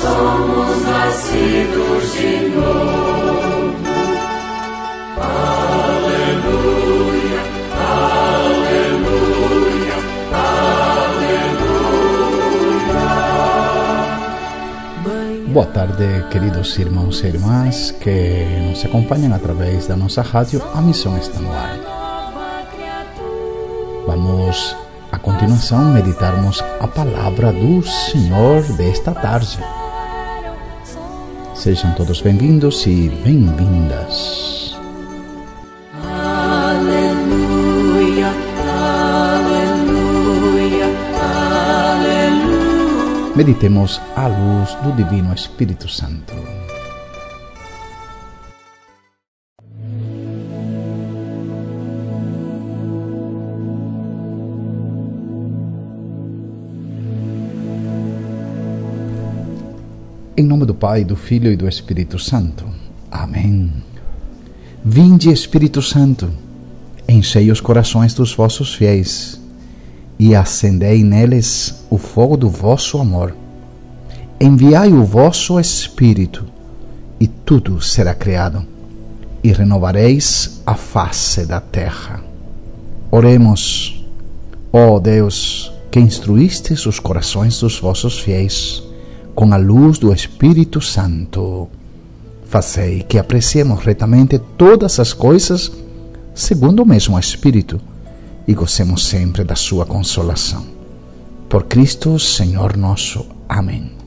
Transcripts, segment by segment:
somos nascidos de novo. Aleluia, aleluia, aleluia. Boa tarde, queridos irmãos e irmãs que nos acompanham através da nossa rádio. A missão está no ar. Vamos a continuação meditarmos a palavra do Senhor desta tarde. Sejam todos bem-vindos e bem-vindas. Aleluia, aleluia, aleluia. Meditemos a luz do Divino Espírito Santo. Em nome do Pai, do Filho e do Espírito Santo. Amém. Vinde, Espírito Santo, enchei os corações dos vossos fiéis e acendei neles o fogo do vosso amor. Enviai o vosso Espírito e tudo será criado e renovareis a face da terra. Oremos, ó Deus, que instruístes os corações dos vossos fiéis com a luz do Espírito Santo. Fazei que apreciemos retamente todas as coisas segundo o mesmo Espírito e gocemos sempre da sua consolação. Por Cristo, Senhor nosso. Amém.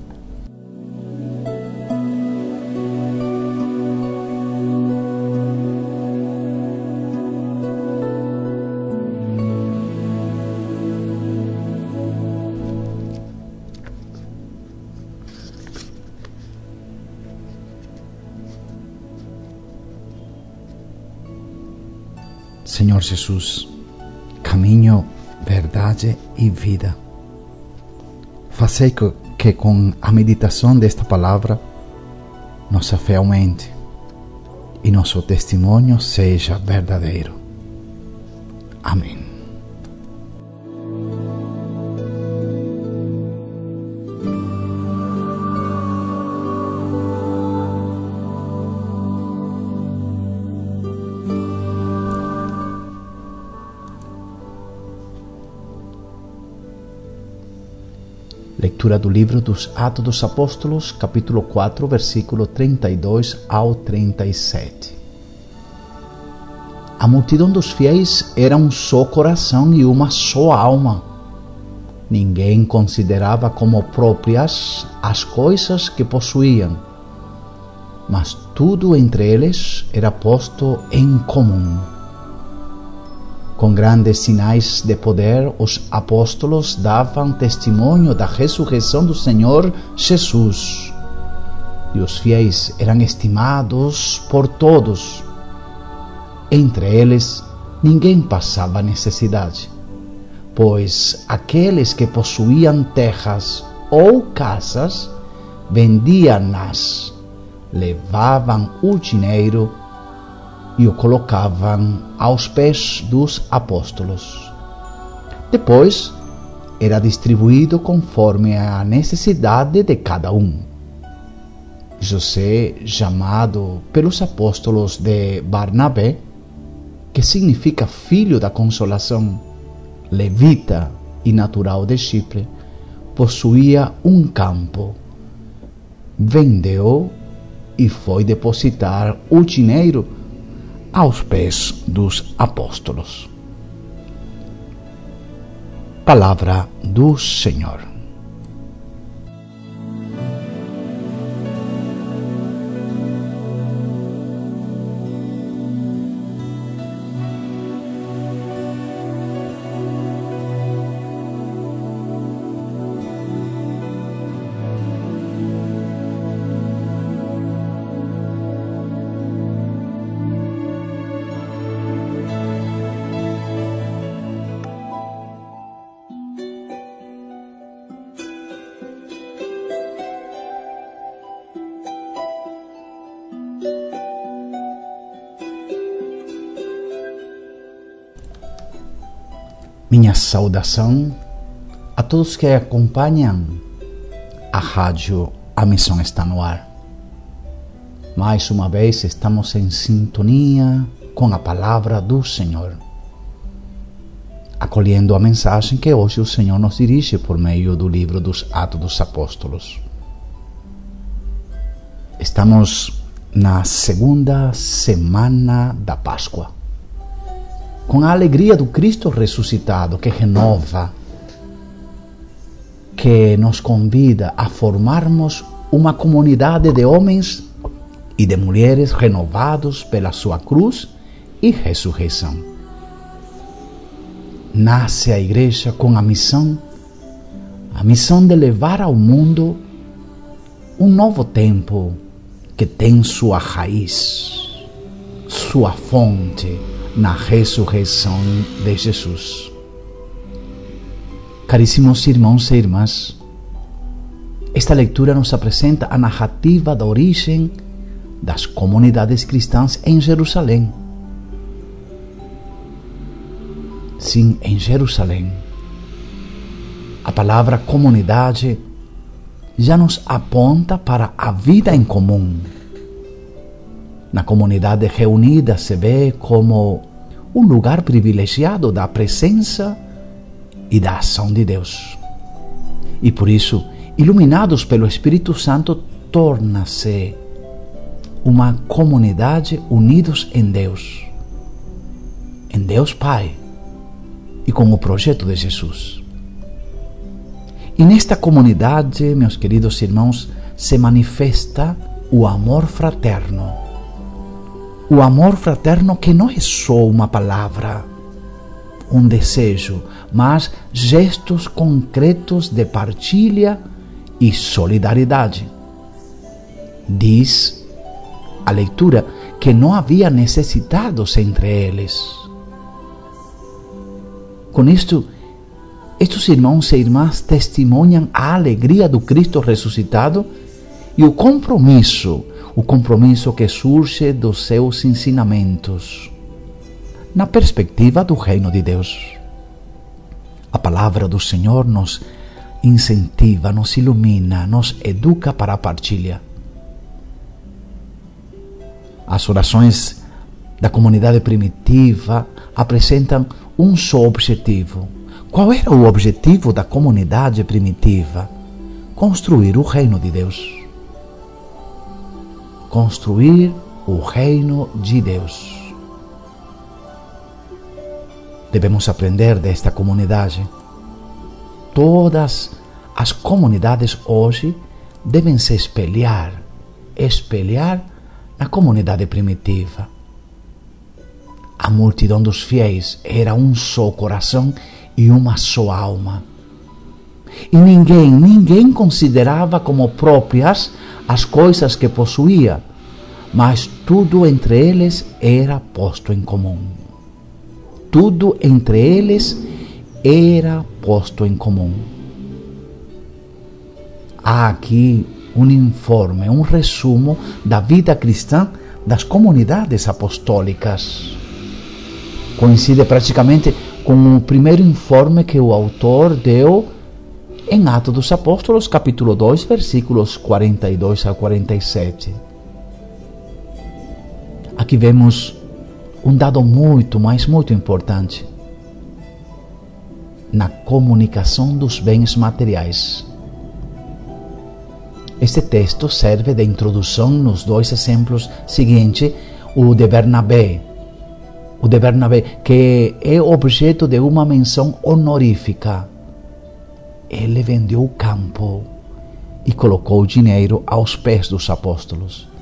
Senhor Jesus, caminho, verdade e vida. Fazei que com a meditação desta palavra nossa fé aumente e nosso testemunho seja verdadeiro. Leitura do livro dos Atos dos Apóstolos, capítulo 4, versículo 32 ao 37. A multidão dos fiéis era um só coração e uma só alma. Ninguém considerava como próprias as coisas que possuíam, mas tudo entre eles era posto em comum. Com grandes sinais de poder, os apóstolos davam testemunho da ressurreição do Senhor Jesus. E os fiéis eram estimados por todos. Entre eles, ninguém passava necessidade, pois aqueles que possuíam terras ou casas vendiam-nas, levavam o dinheiro e o colocavam aos pés dos apóstolos. Depois, era distribuído conforme a necessidade de cada um. José, chamado pelos apóstolos de Barnabé, que significa filho da consolação, levita e natural de Chipre, possuía um campo. Vendeu e foi depositar o dinheiro aos pés dos apóstolos. Palavra do Senhor. Minha saudação a todos que acompanham a rádio A Missão está no ar. Mais uma vez estamos em sintonia com a palavra do Senhor, acolhendo a mensagem que hoje o Senhor nos dirige por meio do livro dos Atos dos Apóstolos. Estamos na segunda semana da Páscoa, com a alegria do Cristo ressuscitado que renova que nos convida a formarmos uma comunidade de homens e de mulheres renovados pela sua cruz e ressurreição. Nasce a igreja com a missão, a missão de levar ao mundo um novo tempo que tem sua raiz, sua fonte na ressurreição de Jesus. Caríssimos irmãos e irmãs, esta leitura nos apresenta a narrativa da origem das comunidades cristãs em Jerusalém. Sim, em Jerusalém. A palavra comunidade já nos aponta para a vida em comum. Na comunidade reunida se vê como um lugar privilegiado da presença e da ação de Deus. E por isso, iluminados pelo Espírito Santo, torna-se uma comunidade unidos em Deus, em Deus Pai e com o projeto de Jesus. E nesta comunidade, meus queridos irmãos, se manifesta o amor fraterno. O amor fraterno que não é só uma palavra, um desejo, mas gestos concretos de partilha e solidariedade. Diz a leitura que não havia necessitados entre eles. Com isto, estes irmãos e irmãs testemunham a alegria do Cristo ressuscitado e o compromisso, o compromisso que surge dos seus ensinamentos na perspectiva do reino de Deus. A palavra do Senhor nos incentiva, nos ilumina, nos educa para a partilha. As orações da comunidade primitiva apresentam um só objetivo. Qual era o objetivo da comunidade primitiva? Construir o reino de Deus. Construir o reino de Deus. Devemos aprender desta comunidade. Todas as comunidades hoje devem se espelhar, espelhar na comunidade primitiva. A multidão dos fiéis era um só coração e uma só alma. E ninguém, ninguém considerava como próprias as coisas que possuía, mas tudo entre eles era posto em comum tudo entre eles era posto em comum. Há aqui um informe, um resumo da vida cristã das comunidades apostólicas. Coincide praticamente com o primeiro informe que o autor deu em Atos dos Apóstolos, capítulo 2, versículos 42 a 47. Aqui vemos um dado muito, mas muito importante na comunicação dos bens materiais. Este texto serve de introdução nos dois exemplos seguintes, o de Bernabé, o de Bernabé, que é objeto de uma menção honorífica. Ele vendeu o campo e colocou o dinheiro aos pés dos apóstolos.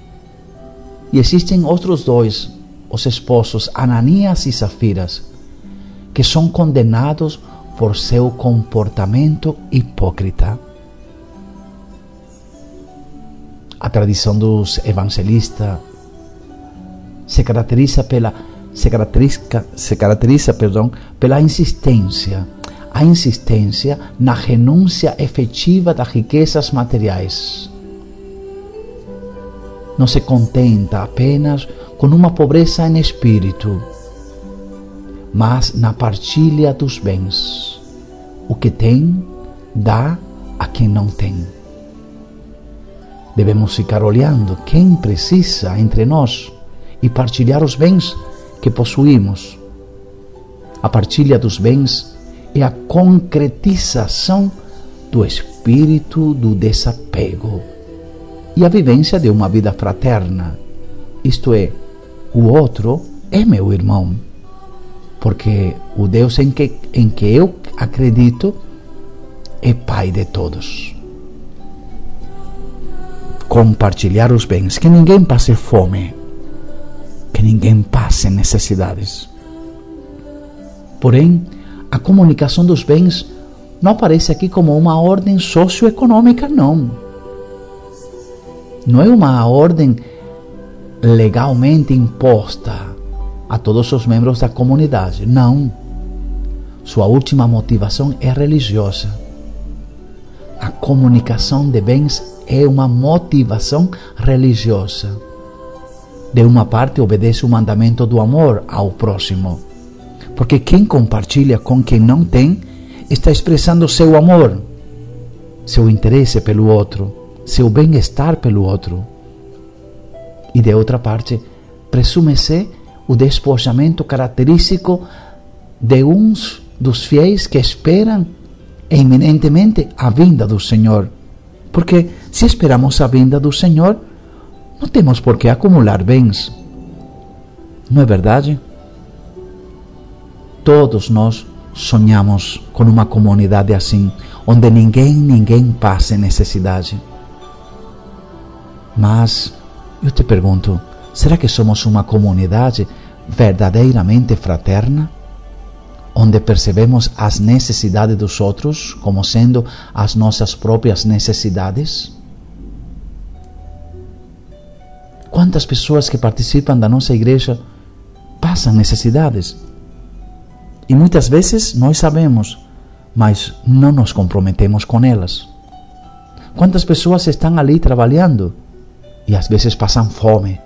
E existem outros dois os esposos Ananias e Safiras, que são condenados por seu comportamento hipócrita. A tradição dos evangelistas se caracteriza pela se caracteriza, se caracteriza perdão, pela insistência, a insistência na renúncia efetiva das riquezas materiais. Não se contenta apenas com uma pobreza em espírito, mas na partilha dos bens. O que tem, dá a quem não tem. Devemos ficar olhando quem precisa entre nós e partilhar os bens que possuímos. A partilha dos bens é a concretização do espírito do desapego e a vivência de uma vida fraterna. Isto é, o outro é meu irmão, porque o Deus em que, em que eu acredito é Pai de todos. Compartilhar os bens, que ninguém passe fome, que ninguém passe necessidades. Porém, a comunicação dos bens não aparece aqui como uma ordem socioeconômica, não. Não é uma ordem legalmente imposta a todos os membros da comunidade. Não. Sua última motivação é religiosa. A comunicação de bens é uma motivação religiosa. De uma parte, obedece o mandamento do amor ao próximo. Porque quem compartilha com quem não tem está expressando seu amor, seu interesse pelo outro, seu bem-estar pelo outro. E de outra parte, presume-se o despojamento característico de uns dos fiéis que esperam eminentemente a vinda do Senhor. Porque se esperamos a vinda do Senhor, não temos por que acumular bens. Não é verdade? Todos nós sonhamos com uma comunidade assim, onde ninguém, ninguém passe necessidade. Mas eu te pergunto, será que somos uma comunidade verdadeiramente fraterna? Onde percebemos as necessidades dos outros como sendo as nossas próprias necessidades? Quantas pessoas que participam da nossa igreja passam necessidades? E muitas vezes nós sabemos, mas não nos comprometemos com elas. Quantas pessoas estão ali trabalhando e às vezes passam fome?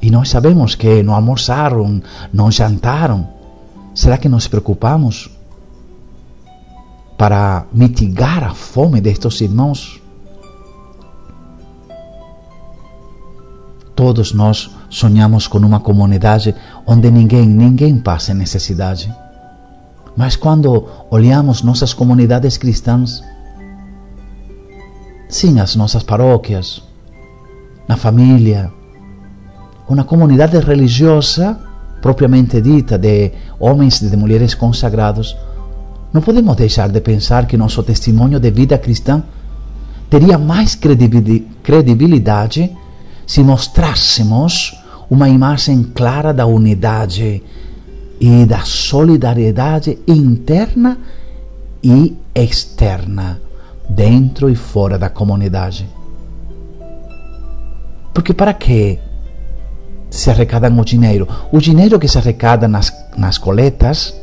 E nós sabemos que não almoçaram, não jantaram. Será que nos preocupamos para mitigar a fome destes irmãos? Todos nós sonhamos com uma comunidade onde ninguém, ninguém passe necessidade. Mas quando olhamos nossas comunidades cristãs, sim, as nossas paróquias, na família, ou na comunidade religiosa propriamente dita de homens e de mulheres consagrados, não podemos deixar de pensar que nosso testemunho de vida cristã teria mais credibilidade se mostrássemos uma imagem clara da unidade e da solidariedade interna e externa, dentro e fora da comunidade. Porque para que se arrecada o dinheiro? O dinheiro que se arrecada nas, nas coletas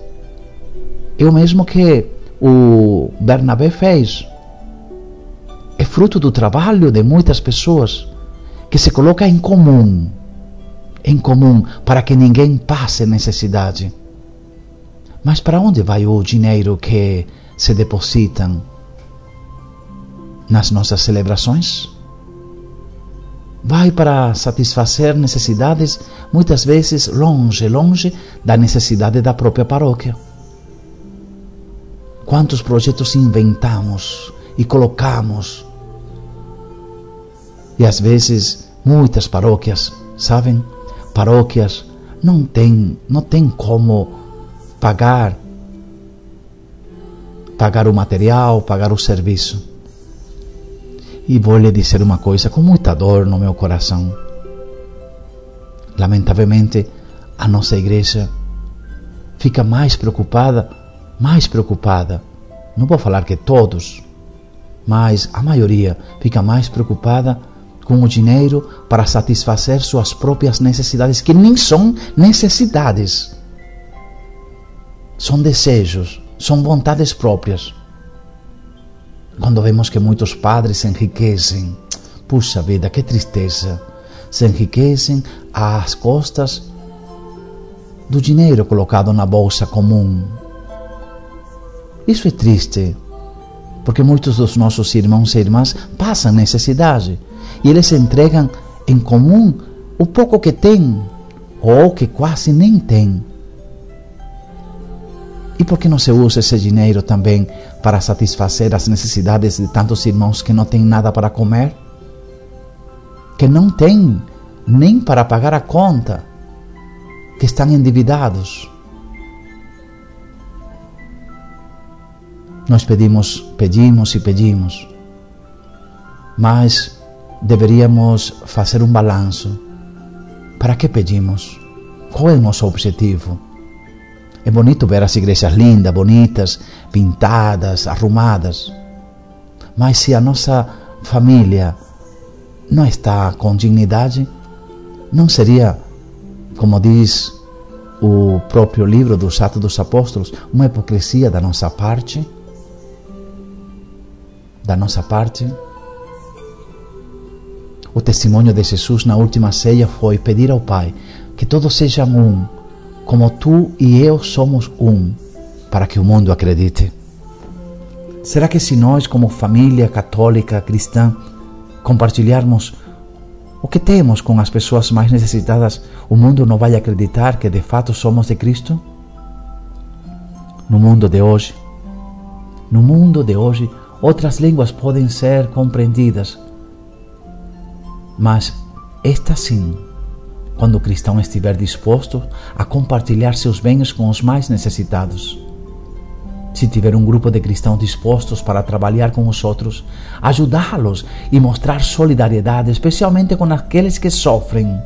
é o mesmo que o Bernabé fez. É fruto do trabalho de muitas pessoas que se coloca em comum em comum para que ninguém passe necessidade. Mas para onde vai o dinheiro que se depositam nas nossas celebrações? Vai para satisfazer necessidades, muitas vezes longe, longe da necessidade da própria paróquia. Quantos projetos inventamos e colocamos? E às vezes muitas paróquias, sabem, paróquias não tem, não tem como pagar pagar o material, pagar o serviço. E vou lhe dizer uma coisa com muita dor no meu coração. Lamentavelmente, a nossa igreja fica mais preocupada, mais preocupada. Não vou falar que todos, mas a maioria fica mais preocupada com o dinheiro para satisfazer suas próprias necessidades, que nem são necessidades, são desejos, são vontades próprias. Quando vemos que muitos padres se enriquecem, puxa vida, que tristeza, se enriquecem às costas do dinheiro colocado na bolsa comum. Isso é triste, porque muitos dos nossos irmãos e irmãs passam necessidade e eles entregam em comum o pouco que têm ou que quase nem têm. E por que não se usa esse dinheiro também para satisfazer as necessidades de tantos irmãos que não têm nada para comer? Que não têm nem para pagar a conta, que estão endividados? Nós pedimos, pedimos e pedimos, mas deveríamos fazer um balanço. Para que pedimos? Qual é o nosso objetivo? É bonito ver as igrejas lindas, bonitas, pintadas, arrumadas. Mas se a nossa família não está com dignidade, não seria, como diz o próprio livro dos Atos dos Apóstolos, uma hipocrisia da nossa parte? Da nossa parte? O testemunho de Jesus na última ceia foi pedir ao Pai que todos sejam um como tu e eu somos um, para que o mundo acredite? Será que se nós, como família católica cristã, compartilharmos o que temos com as pessoas mais necessitadas, o mundo não vai acreditar que de fato somos de Cristo? No mundo de hoje, no mundo de hoje, outras línguas podem ser compreendidas, mas esta sim quando o cristão estiver disposto a compartilhar seus bens com os mais necessitados. Se tiver um grupo de cristãos dispostos para trabalhar com os outros, ajudá-los e mostrar solidariedade, especialmente com aqueles que sofrem,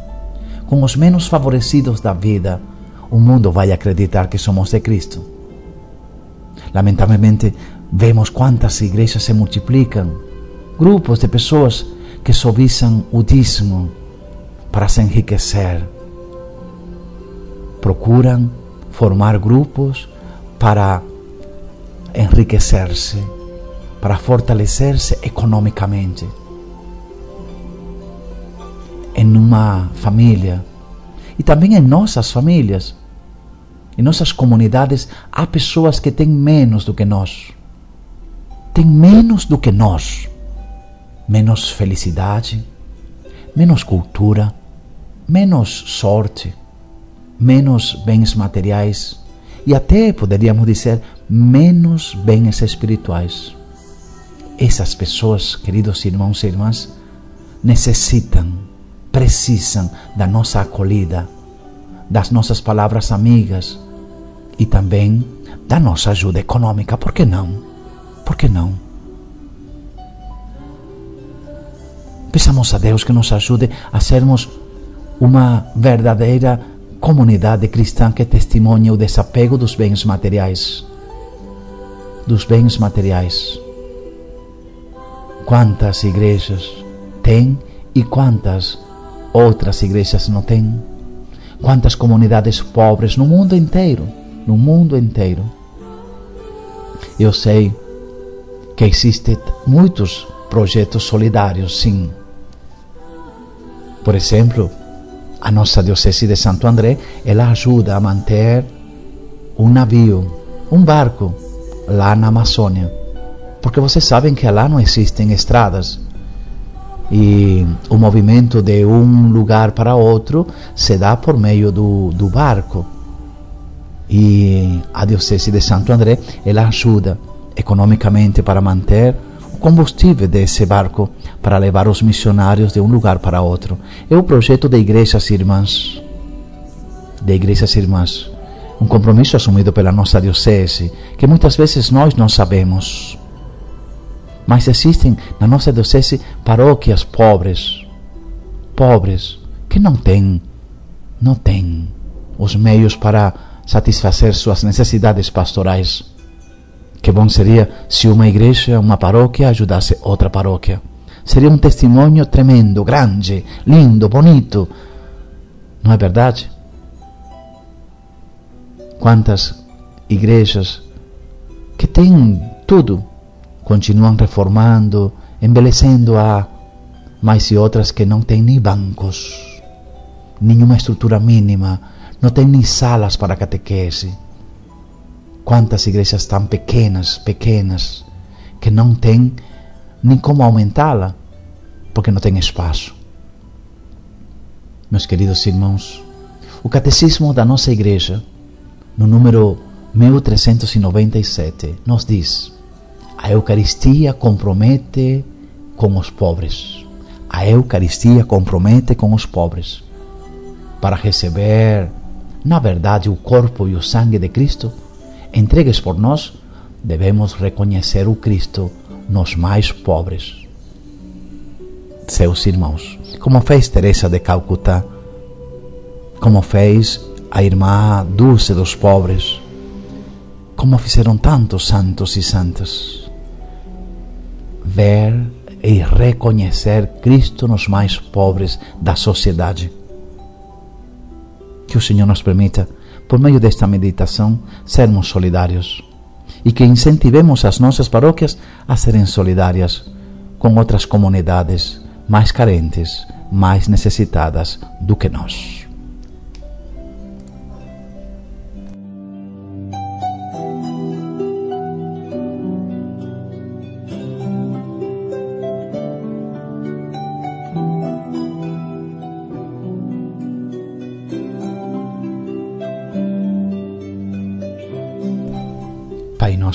com os menos favorecidos da vida, o mundo vai acreditar que somos de Cristo. Lamentavelmente, vemos quantas igrejas se multiplicam, grupos de pessoas que só visam o dízimo, para se enriquecer. Procuram formar grupos para enriquecer-se, para fortalecer-se economicamente. Em uma família e também em nossas famílias, em nossas comunidades, há pessoas que têm menos do que nós. Têm menos do que nós. Menos felicidade, menos cultura, menos sorte, menos bens materiais e até poderíamos dizer menos bens espirituais. Essas pessoas, queridos irmãos e irmãs, necessitam, precisam da nossa acolhida, das nossas palavras amigas e também da nossa ajuda econômica. Por que não? Por que não? Peçamos a Deus que nos ajude a sermos uma verdadeira comunidade cristã que testemunha o desapego dos bens materiais. Dos bens materiais. Quantas igrejas têm e quantas outras igrejas não têm? Quantas comunidades pobres no mundo inteiro, no mundo inteiro. Eu sei que existem muitos projetos solidários, sim. Por exemplo, a nossa diocese de Santo André, ela ajuda a manter um navio, um barco lá na Amazônia. Porque vocês sabem que lá não existem estradas. E o movimento de um lugar para outro se dá por meio do, do barco. E a Diocese de Santo André ela ajuda economicamente para manter combustível desse barco para levar os missionários de um lugar para outro. É o projeto de igrejas irmãs. De igrejas irmãs. Um compromisso assumido pela nossa diocese, que muitas vezes nós não sabemos. Mas existem na nossa diocese paróquias pobres, pobres, que não têm, não têm os meios para satisfazer suas necessidades pastorais. Que bom seria se uma igreja, uma paróquia ajudasse outra paróquia. Seria um testemunho tremendo, grande, lindo, bonito. Não é verdade? Quantas igrejas que têm tudo continuam reformando, embelezando-a, mas e outras que não têm nem bancos, nenhuma estrutura mínima, não tem nem salas para catequese. Quantas igrejas tão pequenas, pequenas, que não tem nem como aumentá-la, porque não tem espaço. Meus queridos irmãos, o catecismo da nossa igreja, no número 1397, nos diz: a Eucaristia compromete com os pobres. A Eucaristia compromete com os pobres. Para receber, na verdade, o corpo e o sangue de Cristo, entregues por nós, devemos reconhecer o Cristo nos mais pobres. Seus irmãos, como fez Teresa de Calcutá, como fez a irmã Dulce dos pobres, como fizeram tantos santos e santas. Ver e reconhecer Cristo nos mais pobres da sociedade. Que o Senhor nos permita, por meio desta meditação, sermos solidários e que incentivemos as nossas paróquias a serem solidárias com outras comunidades mais carentes, mais necessitadas do que nós.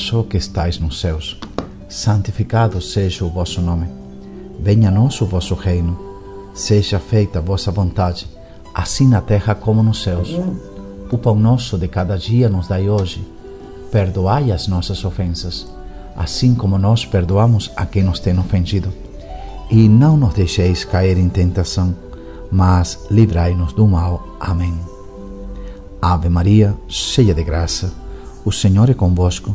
Nosso que estais nos céus, santificado seja o vosso nome. Venha a nós o vosso reino. Seja feita a vossa vontade, assim na terra como nos céus. O pão nosso de cada dia nos dai hoje. Perdoai as nossas ofensas, assim como nós perdoamos a quem nos tem ofendido. E não nos deixeis cair em tentação, mas livrai-nos do mal. Amém. Ave Maria, cheia de graça, o Senhor é convosco.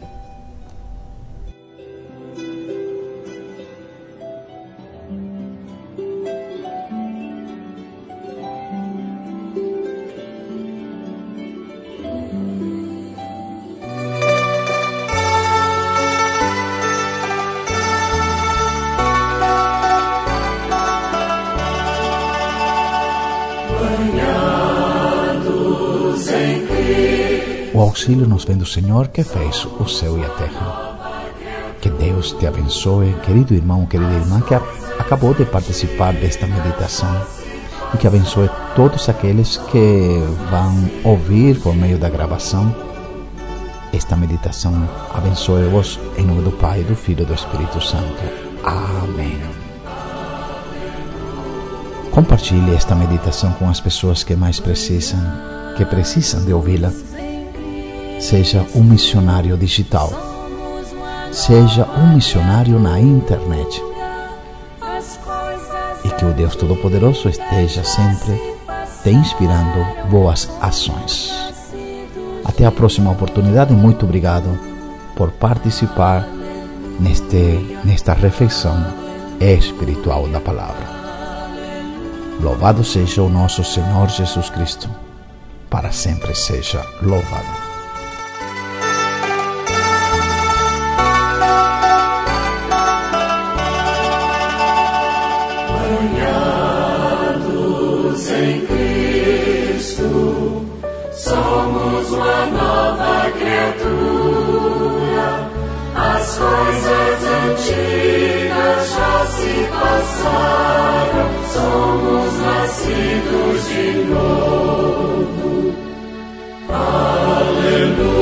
Auxílio nos vem do Senhor que fez o céu e a terra. Que Deus te abençoe, querido irmão, querida irmã, que acabou de participar desta meditação e que abençoe todos aqueles que vão ouvir por meio da gravação esta meditação. Abençoe-vos em nome do Pai, do Filho e do Espírito Santo. Amém. Compartilhe esta meditação com as pessoas que mais precisam, que precisam de ouvi-la. Seja um missionário digital. Seja um missionário na internet. E que o Deus Todo-Poderoso esteja sempre te inspirando boas ações. Até a próxima oportunidade. Muito obrigado por participar neste, nesta reflexão espiritual da palavra. Louvado seja o nosso Senhor Jesus Cristo, para sempre seja louvado. sagra, somos nascidos de novo. Aleluia.